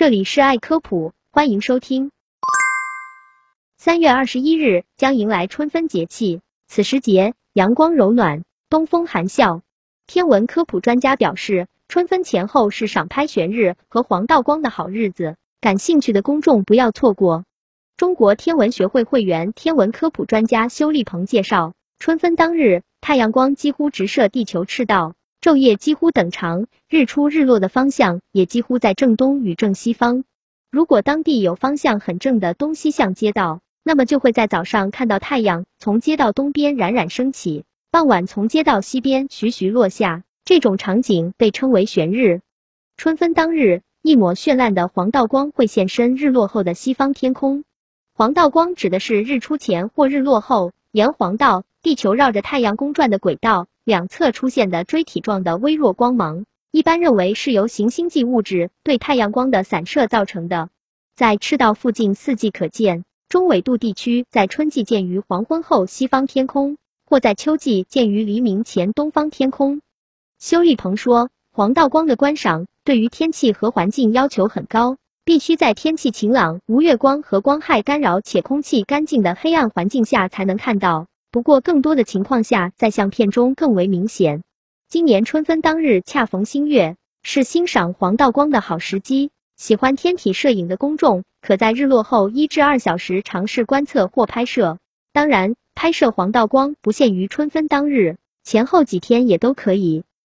这里是爱科普，欢迎收听。三月二十一日将迎来春分节气，此时节阳光柔暖，东风含笑。天文科普专家表示，春分前后是赏拍玄日和黄道光的好日子，感兴趣的公众不要错过。中国天文学会会员、天文科普专家修立鹏介绍，春分当日，太阳光几乎直射地球赤道。昼夜几乎等长，日出日落的方向也几乎在正东与正西方。如果当地有方向很正的东西向街道，那么就会在早上看到太阳从街道东边冉冉升起，傍晚从街道西边徐徐落下。这种场景被称为玄日。春分当日，一抹绚烂的黄道光会现身日落后的西方天空。黄道光指的是日出前或日落后，沿黄道地球绕着太阳公转的轨道。两侧出现的锥体状的微弱光芒，一般认为是由行星际物质对太阳光的散射造成的。在赤道附近四季可见，中纬度地区在春季见于黄昏后西方天空，或在秋季见于黎明前东方天空。修立鹏说，黄道光的观赏对于天气和环境要求很高，必须在天气晴朗、无月光和光害干扰且空气干净的黑暗环境下才能看到。不过，更多的情况下，在相片中更为明显。今年春分当日恰逢新月，是欣赏黄道光的好时机。喜欢天体摄影的公众，可在日落后一至二小时尝试观测或拍摄。当然，拍摄黄道光不限于春分当日，前后几天也都可以。